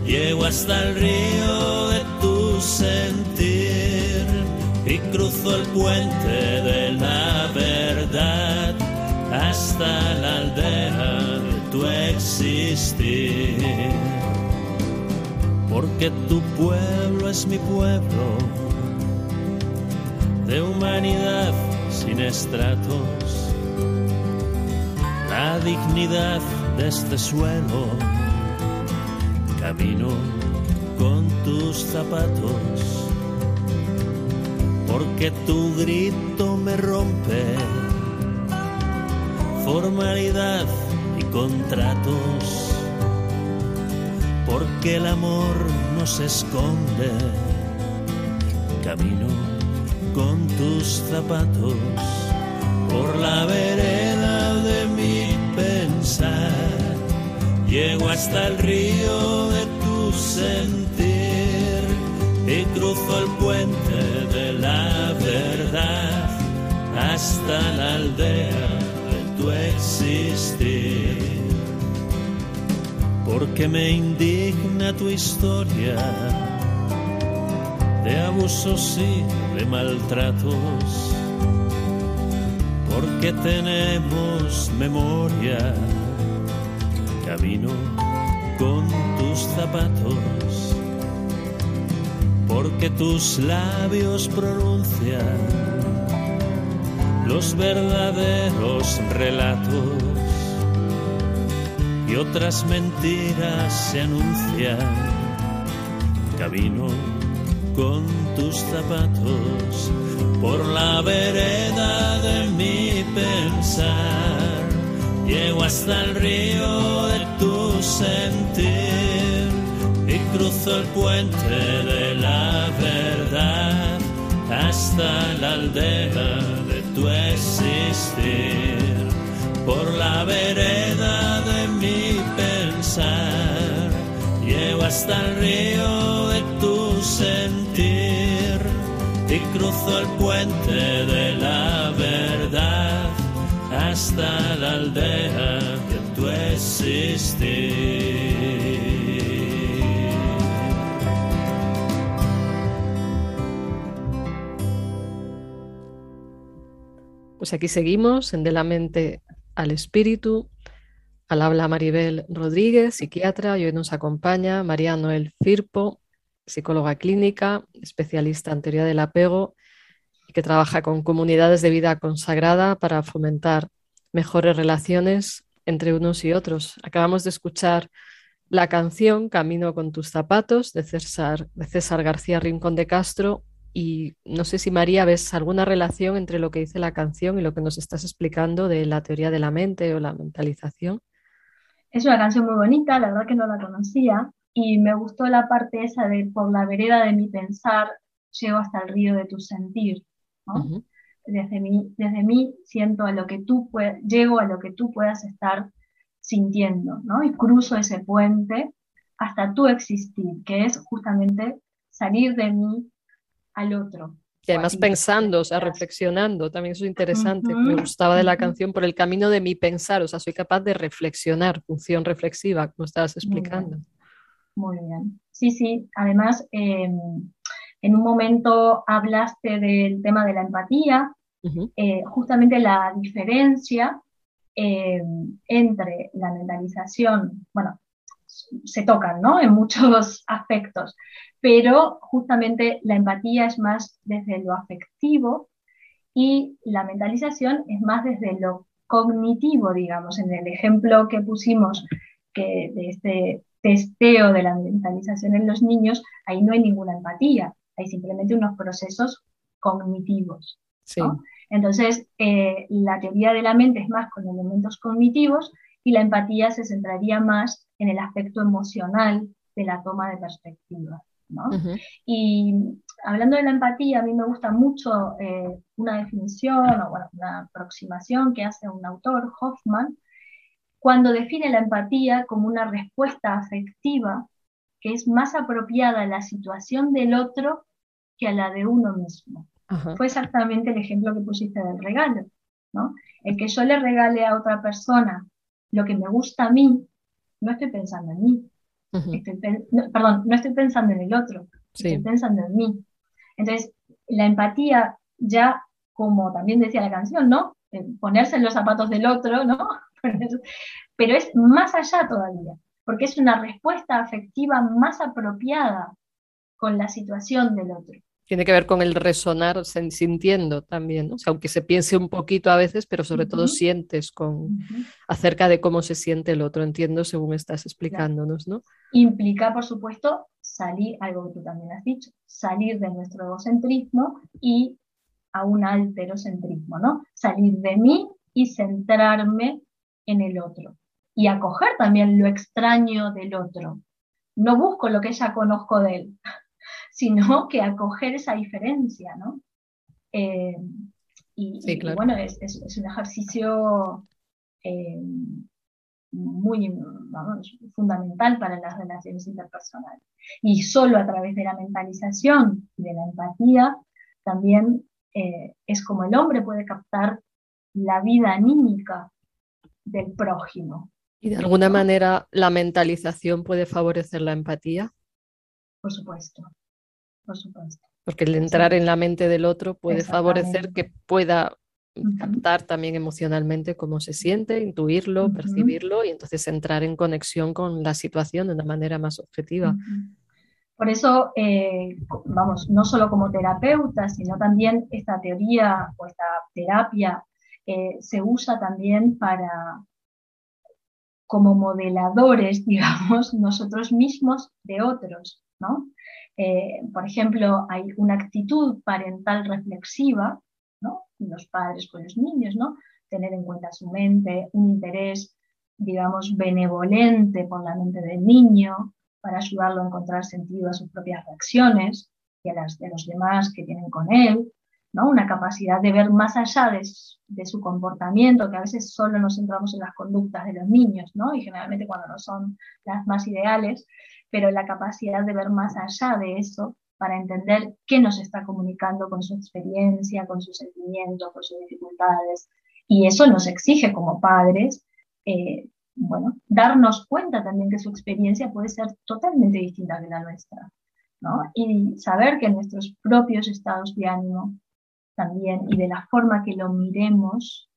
Llego hasta el río de tu sentir y cruzo el puente de la verdad hasta la aldea de tu existir. Porque tu pueblo es mi pueblo de humanidad sin estratos la dignidad de este suelo. Camino con tus zapatos, porque tu grito me rompe formalidad y contratos, porque el amor no se esconde. Camino con tus zapatos por la vereda de mi pensar. Llego hasta el río de tu sentir y cruzo el puente de la verdad hasta la aldea de tu existir. Porque me indigna tu historia de abusos y de maltratos porque tenemos memoria. Camino con tus zapatos, porque tus labios pronuncian los verdaderos relatos y otras mentiras se anuncian. Camino con tus zapatos por la vereda de mi pensar. Llego hasta el río de tu sentir y cruzo el puente de la verdad hasta la aldea de tu existir. Por la vereda de mi pensar, llego hasta el río de tu sentir cruzo el puente de la verdad hasta la aldea de tu existir. Pues aquí seguimos en De la mente al espíritu. Al habla Maribel Rodríguez, psiquiatra, y hoy nos acompaña María Noel Firpo, psicóloga clínica, especialista en teoría del apego y que trabaja con comunidades de vida consagrada para fomentar mejores relaciones entre unos y otros. Acabamos de escuchar la canción Camino con tus zapatos de César, de César García Rincón de Castro y no sé si María ves alguna relación entre lo que dice la canción y lo que nos estás explicando de la teoría de la mente o la mentalización. Es una canción muy bonita, la verdad que no la conocía y me gustó la parte esa de por la vereda de mi pensar llego hasta el río de tu sentir. desde, mí, desde mí siento a lo que tú llego a lo que tú puedas estar sintiendo, ¿no? Y cruzo ese puente hasta tu existir, que es justamente salir de mí al otro. Y además pensando, o sea, reflexionando, también eso es interesante. Me gustaba de la canción por el camino de mi pensar, o sea, soy capaz de reflexionar, función reflexiva, como estabas explicando. Muy bien. Sí, sí. Además, em, en un momento hablaste del tema de la empatía, eh, justamente la diferencia em, entre la mentalización, bueno, se tocan, ¿no? En muchos aspectos, pero justamente la empatía es más desde lo afectivo y la mentalización es más desde lo cognitivo, digamos, en el ejemplo que pusimos que de este testeo de la mentalización en los niños, ahí no hay ninguna empatía, hay simplemente unos procesos cognitivos. Entonces, eh, la teoría de la mente es más con elementos cognitivos y la empatía se centraría más en el aspecto emocional de la toma de perspectiva. Y hablando de la empatía, a mí me gusta mucho eh, una definición o bueno, una aproximación que hace un autor, Hoffman, cuando define la empatía como una respuesta afectiva que es más apropiada a la situación del otro que a la de uno mismo. Fue exactamente el ejemplo que pusiste del regalo, ¿no? El que yo le regale a otra persona lo que me gusta a mí, no estoy pensando en mí. perdón, no estoy pensando en el otro, estoy pensando en mí. Entonces, la empatía ya, como también decía la canción, ¿no? Ponerse en los zapatos del otro, ¿no? Pero es más allá todavía, porque es una respuesta afectiva más apropiada con la situación del otro tiene que ver con el resonar sintiendo también, ¿no? o sea, aunque se piense un poquito a veces, pero sobre todo sientes con acerca de cómo se siente el otro, entiendo según estás explicándonos, ¿no? Implica, por supuesto, salir, algo que tú también has dicho, salir de nuestro egocentrismo y a un alterocentrismo, ¿no? Salir de mí y centrarme en el otro y acoger también lo extraño del otro. No busco lo que ya conozco de él, sino que acoger esa diferencia, ¿no? Eh, y, bueno, es, un ejercicio eh, muy fundamental para las relaciones interpersonales. Y solo a través de la mentalización y de la empatía, también eh, es como el hombre puede captar la vida anímica del prójimo. ¿Y de alguna manera la mentalización puede favorecer la empatía? Por supuesto, por supuesto. Porque el entrar en la mente del otro puede favorecer que pueda captar también emocionalmente cómo se siente, intuirlo, percibirlo y entonces entrar en conexión con la situación de una manera más objetiva. Por eso, eh, vamos, no solo como terapeuta, sino también esta teoría o esta terapia eh, se usa también para, como modeladores, digamos, nosotros mismos de otros, ¿no? Eh, por ejemplo, hay una actitud parental reflexiva, ¿no? Los padres con los niños, ¿no? Tener en cuenta su mente, un interés, digamos, benevolente por la mente del niño, para ayudarlo a encontrar sentido a sus propias reacciones y a las de los demás que tienen con él, ¿no? Una capacidad de ver más allá de, su comportamiento, que a veces solo nos centramos en las conductas de los niños, ¿no? Y generalmente cuando no son las más ideales, pero la capacidad de ver más allá de eso para entender qué nos está comunicando con su experiencia, con sus sentimientos, con sus dificultades. Y eso nos exige como padres, eh, bueno, darnos cuenta también que su experiencia puede ser totalmente distinta de la nuestra. Y saber que nuestros propios estados de ánimo también y de la forma que lo miremos,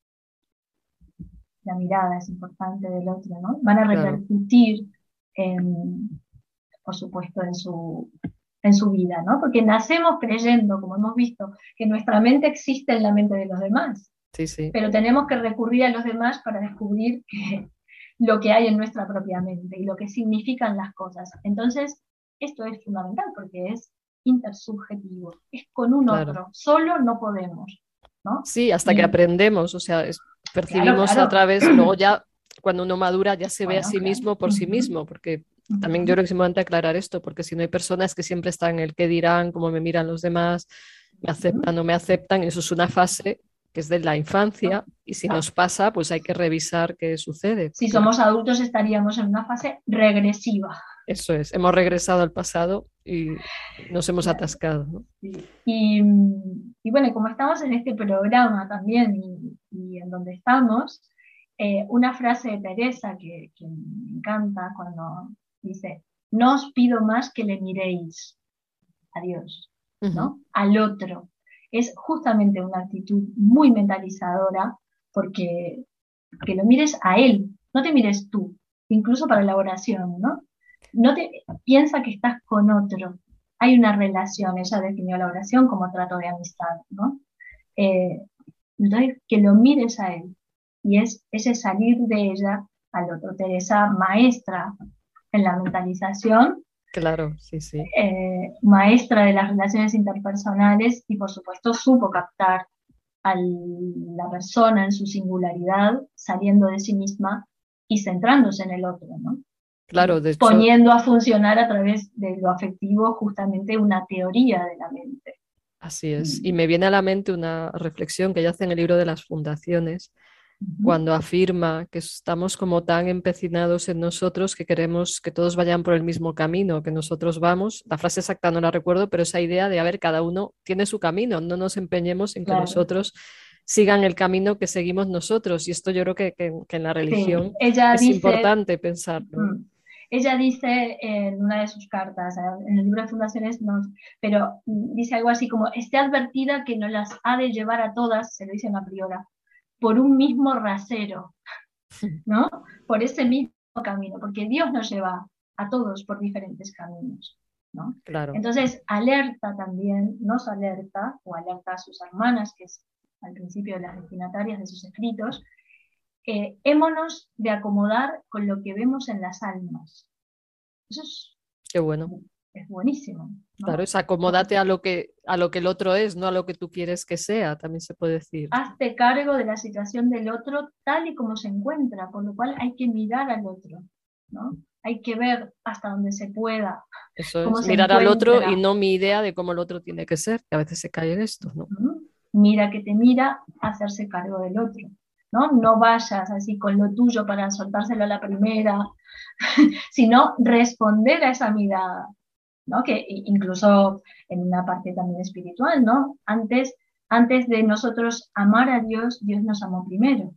la mirada es importante del otro, ¿no? Van a repercutir en, por supuesto, en su, en su vida, ¿no? Porque nacemos creyendo, como hemos visto, que nuestra mente existe en la mente de los demás. Sí, sí. Pero tenemos que recurrir a los demás para descubrir lo que hay en nuestra propia mente y lo que significan las cosas. Entonces, esto es fundamental porque es intersubjetivo, es con un otro, solo no podemos. ¿no? Sí, hasta que aprendemos, o sea, percibimos a través, luego ya cuando uno madura ya se ve a sí mismo por sí mismo, porque también yo creo que es importante aclarar esto, porque si no hay personas que siempre están en el que dirán, cómo me miran los demás, me aceptan o no me aceptan, eso es una fase que es de la infancia y si nos pasa, pues hay que revisar qué sucede. Si somos adultos estaríamos en una fase regresiva. Eso es, hemos regresado al pasado y nos hemos atascado. Y, bueno, como estamos en este programa también y, en donde estamos, eh, una frase de Teresa que, que me encanta cuando Dice, no os pido más que le miréis a Dios, ¿no? Al otro. Es justamente una actitud muy mentalizadora porque que lo mires a él, no te mires tú, incluso para la oración, ¿no? No te piensa que estás con otro. Hay una relación, ella definió la oración como trato de amistad, ¿no? Eh, entonces, que lo mires a él. Y es ese salir de ella al otro. Teresa, maestra en la mentalización. Claro, sí, sí. Eh, maestra de las relaciones interpersonales y por supuesto supo captar a la persona en su singularidad, saliendo de sí misma y centrándose en el otro, ¿no? Claro, de Poniendo a funcionar a través de lo afectivo justamente una teoría de la mente. Así es. Y me viene a la mente una reflexión que ella hace en el libro de las fundaciones, cuando afirma que estamos como tan empecinados en nosotros que queremos que todos vayan por el mismo camino que nosotros vamos. La frase exacta no la recuerdo, pero esa idea de, a ver, cada uno tiene su camino, no nos empeñemos en que nosotros sigan el camino que seguimos nosotros. Y esto yo creo que, en la religión es importante pensarlo. Mm, ella dice en una de sus cartas, en el libro de Fundaciones, pero dice algo así como, esté advertida que no las ha de llevar a todas, se lo dice en la priora, por un mismo rasero, ¿no? Por ese mismo camino, porque Dios nos lleva a todos por diferentes caminos, ¿no? Claro. Entonces, alerta también, nos alerta, o alerta a sus hermanas, que es al principio de las destinatarias de sus escritos, eh, hémonos de acomodar con lo que vemos en las almas. Eso es, Qué bueno. es buenísimo. Claro, es acomódate a lo, que, a lo que el otro es, no a lo que tú quieres que sea, también se puede decir. Hazte cargo de la situación del otro tal y como se encuentra, por lo cual hay que mirar al otro, ¿no? Hay que ver hasta donde se pueda. Eso es, mirar al otro y no mi idea de cómo el otro tiene que ser, que a veces se cae en esto, ¿no? Mira que te mira, hacerse cargo del otro. ¿No? No vayas así con lo tuyo para soltárselo a la primera, sino responder a esa mirada, ¿no? Que incluso en una parte también espiritual, ¿no? Antes, antes de nosotros amar a Dios, Dios nos amó primero,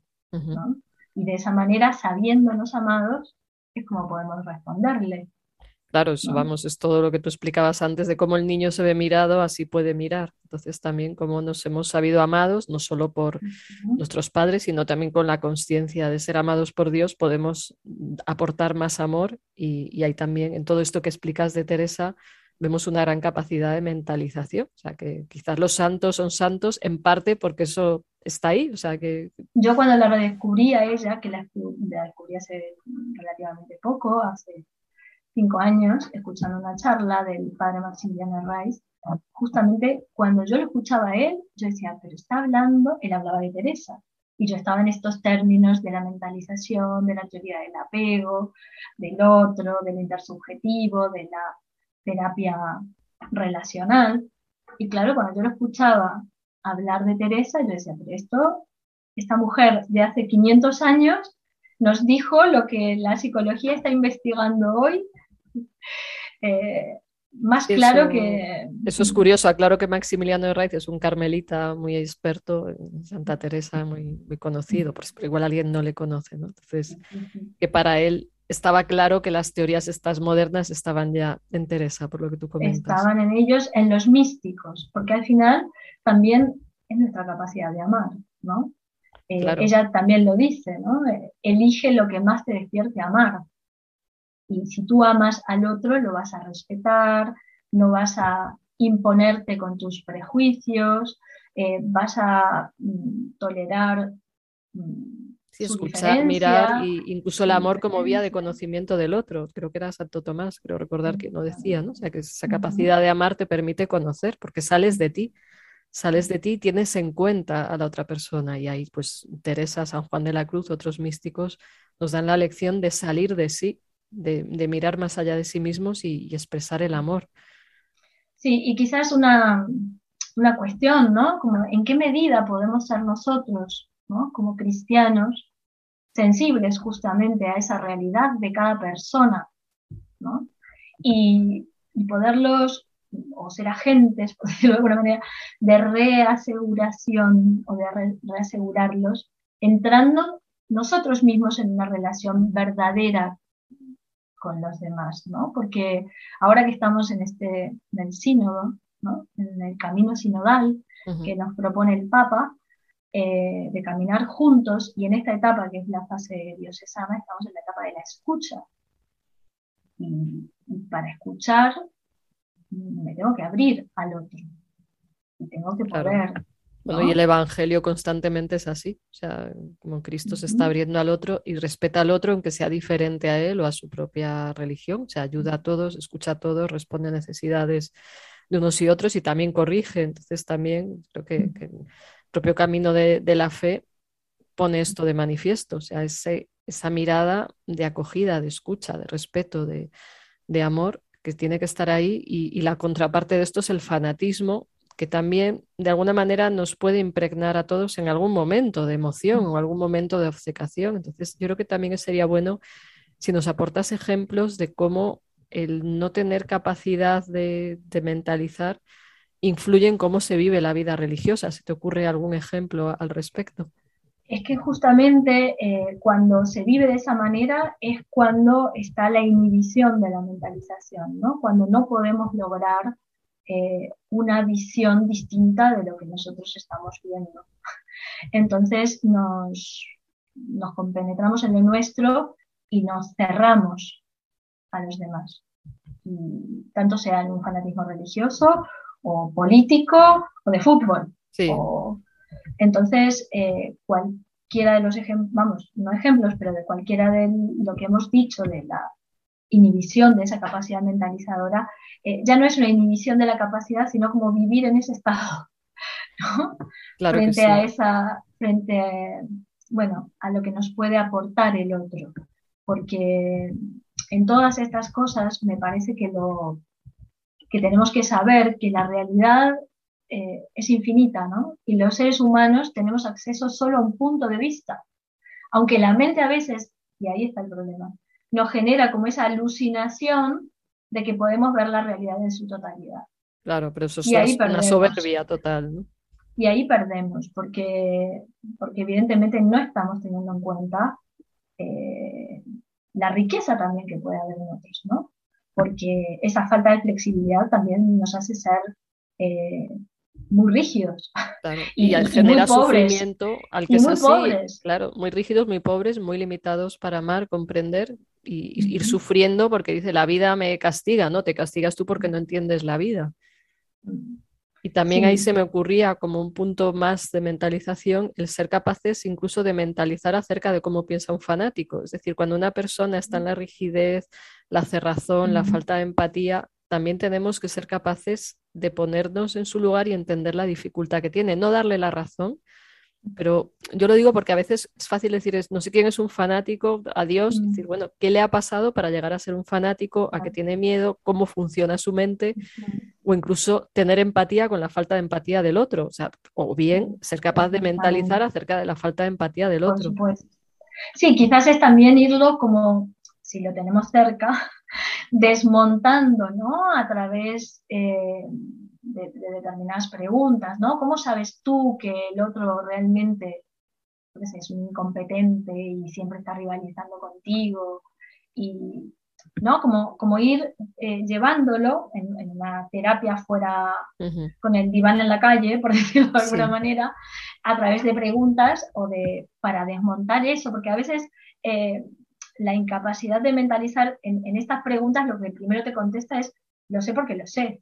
Y de esa manera, sabiéndonos amados, es como podemos responderle. Claro, vamos, es todo lo que tú explicabas antes de cómo el niño se ve mirado, así puede mirar. Entonces también cómo nos hemos sabido amados, no solo por nuestros padres, sino también con la conciencia de ser amados por Dios, podemos aportar más amor y, y ahí también, en todo esto que explicas de Teresa, vemos una gran capacidad de mentalización. O sea, que quizás los santos son santos en parte porque eso está ahí. O sea, que... Yo cuando la redescubrí a ella, que la, la descubrí hace relativamente poco, hace cinco años escuchando una charla del padre Maximiliano Reis. Justamente cuando yo lo escuchaba a él, yo decía, pero está hablando, él hablaba de Teresa. Y yo estaba en estos términos de la mentalización, de la teoría del apego, del otro, del intersubjetivo, de la terapia relacional. Y claro, cuando yo lo escuchaba hablar de Teresa, yo decía, pero esto, esta mujer de hace 500 años nos dijo lo que la psicología está investigando hoy eh, más claro que... Eso es curioso, aclaro que Maximiliano de Raiz es un carmelita muy experto en Santa Teresa, muy, muy conocido, pero igual alguien no le conoce, ¿no? Entonces, que para él estaba claro que las teorías estas modernas estaban ya en Teresa, por lo que tú comentas. Estaban en ellos, en los místicos, porque al final también es nuestra capacidad de amar, ¿no? Eh, ella también lo dice, ¿no? Eh, elige lo que más te despierte amar. Y si tú amas al otro, lo vas a respetar, no vas a imponerte con tus prejuicios, eh, vas a mm, tolerar. Mm, escuchar, mirar e incluso el amor como vía de conocimiento del otro. Creo que era Santo Tomás, creo recordar que no decía, ¿no? O sea, que esa capacidad de amar te permite conocer, porque sales de ti, sales de ti y tienes en cuenta a la otra persona. Y ahí, pues, Teresa, San Juan de la Cruz, otros místicos, nos dan la lección de salir de sí de, mirar más allá de sí mismos y, expresar el amor. Sí, y quizás una, una cuestión, ¿no? Como en qué medida podemos ser nosotros, ¿no? Como cristianos, sensibles justamente a esa realidad de cada persona, ¿no? Y, poderlos, o ser agentes, por decirlo de alguna manera, de reaseguración o de reasegurarlos, entrando nosotros mismos en una relación verdadera con los demás, ¿no? Porque ahora que estamos en este, en el sínodo, ¿no? En el camino sinodal que nos propone el Papa, eh, de caminar juntos, y en esta etapa que es la fase diocesana, estamos en la etapa de la escucha. Y, para escuchar me tengo que abrir al otro. Y tengo que poder bueno, y el Evangelio constantemente es así, o sea, como Cristo se está abriendo al otro y respeta al otro aunque sea diferente a él o a su propia religión, o sea, ayuda a todos, escucha a todos, responde a necesidades de unos y otros y también corrige. Entonces también creo que, el propio camino de, la fe pone esto de manifiesto, o sea, ese, esa mirada de acogida, de escucha, de respeto, de, amor que tiene que estar ahí y, y la contraparte de esto es el fanatismo que también de alguna manera nos puede impregnar a todos en algún momento de emoción o algún momento de obcecación. Entonces, yo creo que también sería bueno si nos aportas ejemplos de cómo el no tener capacidad de, mentalizar influye en cómo se vive la vida religiosa. ¿Se te ocurre algún ejemplo al respecto? Es que justamente eh, cuando se vive de esa manera es cuando está la inhibición de la mentalización, ¿no? Cuando no podemos lograr eh, una visión distinta de lo que nosotros estamos viendo. Entonces nos, nos compenetramos en lo nuestro y nos cerramos a los demás. tanto sea en un fanatismo religioso o político o de fútbol. entonces, eh, cualquiera de los ejemplos, vamos, no ejemplos, pero de cualquiera de lo que hemos dicho de la inhibición de esa capacidad mentalizadora, eh, ya no es una inhibición de la capacidad, sino como vivir en ese estado, frente a esa, frente a, bueno, a lo que nos puede aportar el otro, porque en todas estas cosas me parece que lo que tenemos que saber que la realidad eh, es infinita, ¿no? Y los seres humanos tenemos acceso solo a un punto de vista, aunque la mente a veces, y ahí está el problema, nos genera como esa alucinación de que podemos ver la realidad en su totalidad. Claro, pero eso es una soberbia total, ¿no? Y ahí perdemos, porque, porque evidentemente no estamos teniendo en cuenta eh, la riqueza también que puede haber en otros, ¿no? Porque esa falta de flexibilidad también nos hace ser eh, muy rígidos. Y, genera sufrimiento al que es así. Claro, muy rígidos, muy pobres, muy limitados para amar, comprender y, ir sufriendo porque dice la vida me castiga, ¿no? Te castigas tú porque no entiendes la vida. Y también ahí se me ocurría como un punto más de mentalización el ser capaces incluso de mentalizar acerca de cómo piensa un fanático. Es decir, cuando una persona está en la rigidez, la cerrazón, la falta de empatía, también tenemos que ser capaces de ponernos en su lugar y entender la dificultad que tiene. No darle la razón, pero yo lo digo porque a veces es fácil decir, no sé quién es un fanático, adiós, mm. decir, bueno, ¿qué le ha pasado para llegar a ser un fanático? ¿A qué tiene miedo? ¿Cómo funciona su mente? O incluso tener empatía con la falta de empatía del otro, o sea, o bien ser capaz de mentalizar acerca de la falta de empatía del otro. Sí, quizás es también irlo como, si lo tenemos cerca, desmontando, ¿no? A través... Eh, de, determinadas preguntas, ¿no? ¿Cómo sabes tú que el otro realmente es un incompetente y siempre está rivalizando contigo? Y, ¿no? Como, como ir eh, llevándolo en, una terapia fuera con el diván en la calle, por decirlo de alguna manera, a través de preguntas o de, para desmontar eso, porque a veces eh, la incapacidad de mentalizar en, en, estas preguntas lo que primero te contesta es, lo sé porque lo sé.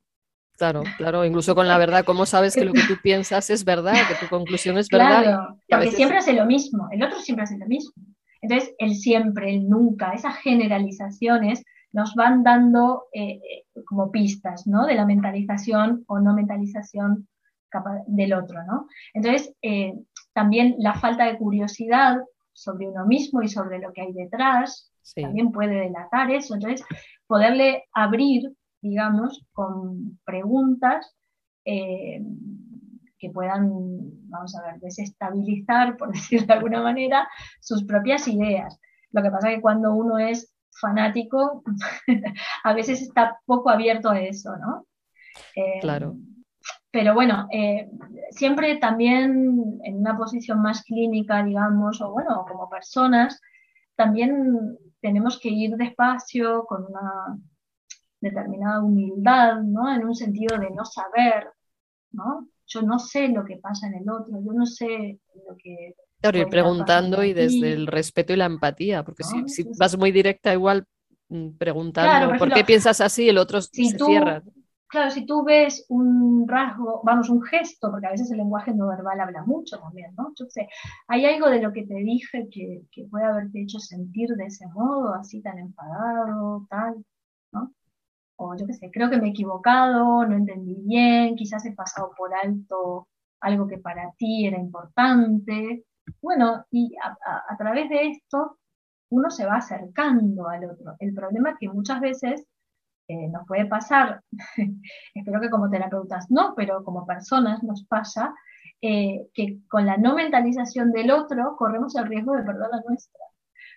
Claro, claro, incluso con la verdad, ¿cómo sabes que lo que tú piensas es verdad, que tu conclusión es verdad? Claro, porque siempre hace lo mismo, el otro siempre hace lo mismo. Entonces, el siempre, el nunca, esas generalizaciones nos van dando eh, eh, como pistas, ¿no? De la mentalización o no mentalización del otro, ¿no? Entonces, eh, también la falta de curiosidad sobre uno mismo y sobre lo que hay detrás también puede delatar eso. Entonces, poderle abrir digamos, con preguntas eh, que puedan, vamos a ver, desestabilizar, por decirlo de alguna manera, sus propias ideas. Lo que pasa es que cuando uno es fanático, a veces está poco abierto a eso, ¿no? Eh, claro. Pero bueno, eh, siempre también en una posición más clínica, digamos, o bueno, como personas, también tenemos que ir despacio, con una determinada humildad, ¿no? En un sentido de no saber, ¿no? Yo no sé lo que pasa en el otro, yo no sé lo que... Claro, ir preguntando y desde el respeto y la empatía, porque si, vas muy directa igual mm, preguntando por, qué piensas así, el otro se cierra. Claro, si tú ves un rasgo, vamos, un gesto, porque a veces el lenguaje no verbal habla mucho también, ¿no? Yo sé, hay algo de lo que te dije que, que puede haberte hecho sentir de ese modo, así tan enfadado, tal, ¿no? O yo qué sé, creo que me he equivocado, no entendí bien, quizás he pasado por alto algo que para ti era importante. Bueno, y a, través de esto uno se va acercando al otro. El problema es que muchas veces eh, nos puede pasar, espero que como terapeutas no, pero como personas nos pasa, eh, que con la no mentalización del otro corremos el riesgo de perder la nuestra.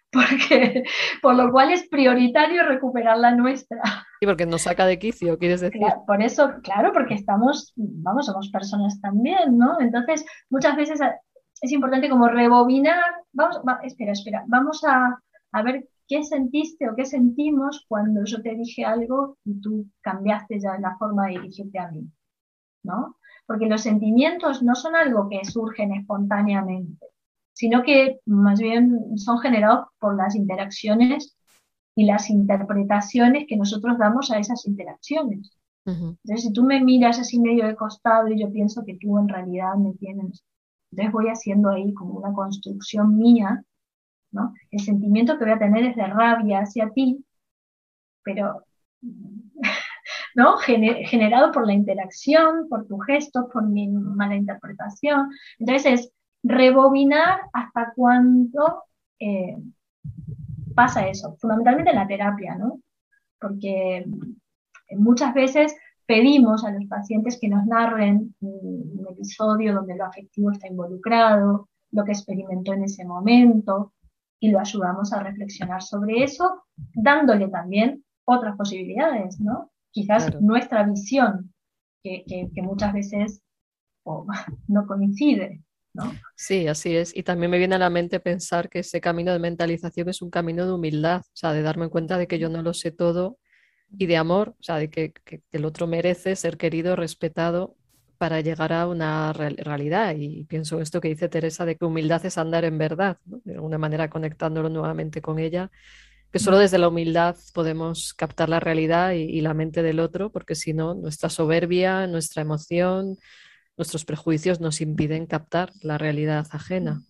Porque, por lo cual es prioritario recuperar la nuestra. Y porque nos saca de quicio, quieres decir. por eso, claro, porque estamos, vamos, somos personas también, ¿no? Entonces, muchas veces es importante como rebobinar, vamos, espera, espera, vamos a, a ver qué sentiste o qué sentimos cuando yo te dije algo y tú cambiaste ya la forma de dirigirte a mí, ¿no? Porque los sentimientos no son algo que surgen espontáneamente, sino que más bien son generados por las interacciones y las interpretaciones que nosotros damos a esas interacciones. Entonces, si tú me miras así medio de costado y yo pienso que tú en realidad me tienes, entonces voy haciendo ahí como una construcción mía el sentimiento que voy a tener es de rabia hacia ti, pero ¿no? generado por la interacción, por tu gesto, por mi mala interpretación. Entonces es rebobinar hasta cuándo eh, pasa eso, fundamentalmente en la terapia, ¿no? Porque muchas veces pedimos a los pacientes que nos narren un episodio donde lo afectivo está involucrado, lo que experimentó en ese momento, y lo ayudamos a reflexionar sobre eso, dándole también otras posibilidades, ¿no? Quizás nuestra visión, que, muchas veces no coincide. ¿No? Sí, así es. Y también me viene a la mente pensar que ese camino de mentalización es un camino de humildad, o sea, de darme cuenta de que yo no lo sé todo y de amor, o sea, de que el otro merece ser querido, respetado para llegar a una realidad. Y pienso esto que dice Teresa de que humildad es andar en verdad, de alguna manera conectándolo nuevamente con ella, que solo desde la humildad podemos captar la realidad y, la mente del otro, porque si no, nuestra soberbia, nuestra emoción, nuestros prejuicios nos impiden captar la realidad ajena.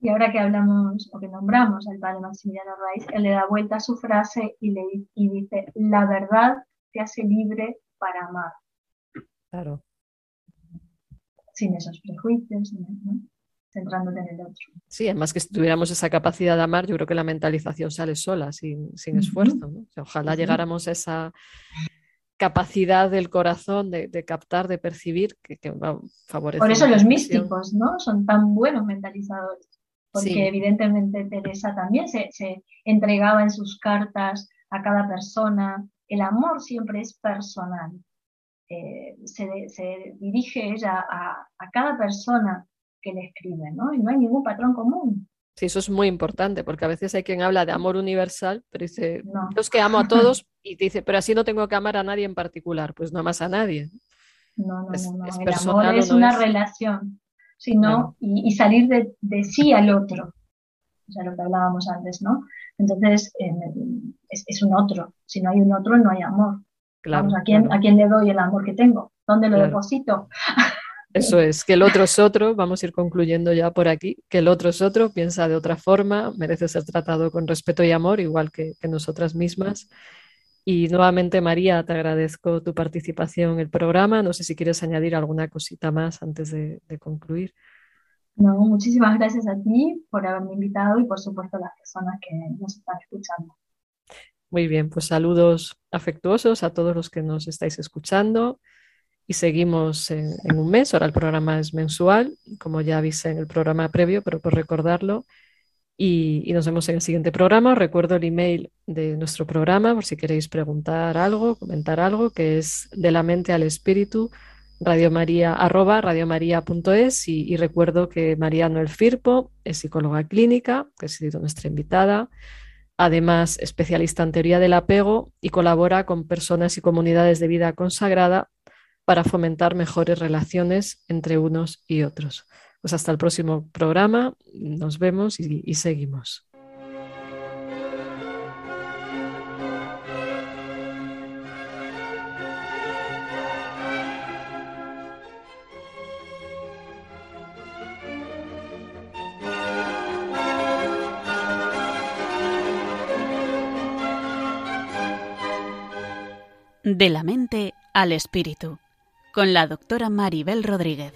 Y ahora que hablamos o que nombramos al padre Maximiliano Reis, él le da vuelta a su frase y, le, y dice, la verdad te hace libre para amar. Claro sin esos prejuicios, centrándote en el otro. Sí, además que si tuviéramos esa capacidad de amar, yo creo que la mentalización sale sola, sin, esfuerzo. ojalá llegáramos a esa capacidad del corazón de, captar, de percibir, que, va a favorecer. Por eso los místicos ¿no? son tan buenos mentalizadores, porque evidentemente Teresa también se, entregaba en sus cartas a cada persona. El amor siempre es personal. Eh, se, dirige ella a, cada persona que le escribe, ¿no? Y no hay ningún patrón común. Sí, eso es muy importante, porque a veces hay quien habla de amor universal, pero dice, no. yo es que amo a todos, y dice, pero así no tengo que amar a nadie en particular, pues no amas a nadie. No, no, no, es, el amor es una relación, sino, y, salir de, sí al otro, o sea, lo que hablábamos antes, ¿no? Entonces, es, es, un otro, si no hay un otro, no hay amor. ¿a, quién, ¿A quién le doy el amor que tengo? ¿Dónde lo deposito? Eso es, que el otro es otro, vamos a ir concluyendo ya por aquí, que el otro es otro, piensa de otra forma, merece ser tratado con respeto y amor, igual que, nosotras mismas. Y nuevamente, María, te agradezco tu participación en el programa. No sé si quieres añadir alguna cosita más antes de, de concluir. No, muchísimas gracias a ti por haberme invitado y por supuesto a las personas que nos están escuchando. Muy bien, pues saludos afectuosos a todos los que nos estáis escuchando y seguimos en, un mes. Ahora el programa es mensual, como ya avisé en el programa previo, pero por recordarlo. Y, nos vemos en el siguiente programa. Os recuerdo el email de nuestro programa por si queréis preguntar algo, comentar algo, que es de la mente al espíritu, radiomaria, arroba y, y recuerdo que María Noel Firpo es psicóloga clínica, que ha sido nuestra invitada además especialista en teoría del apego y colabora con personas y comunidades de vida consagrada para fomentar mejores relaciones entre unos y otros. Pues hasta el próximo programa, nos vemos y, seguimos. De la mente al espíritu, con la doctora Maribel Rodríguez.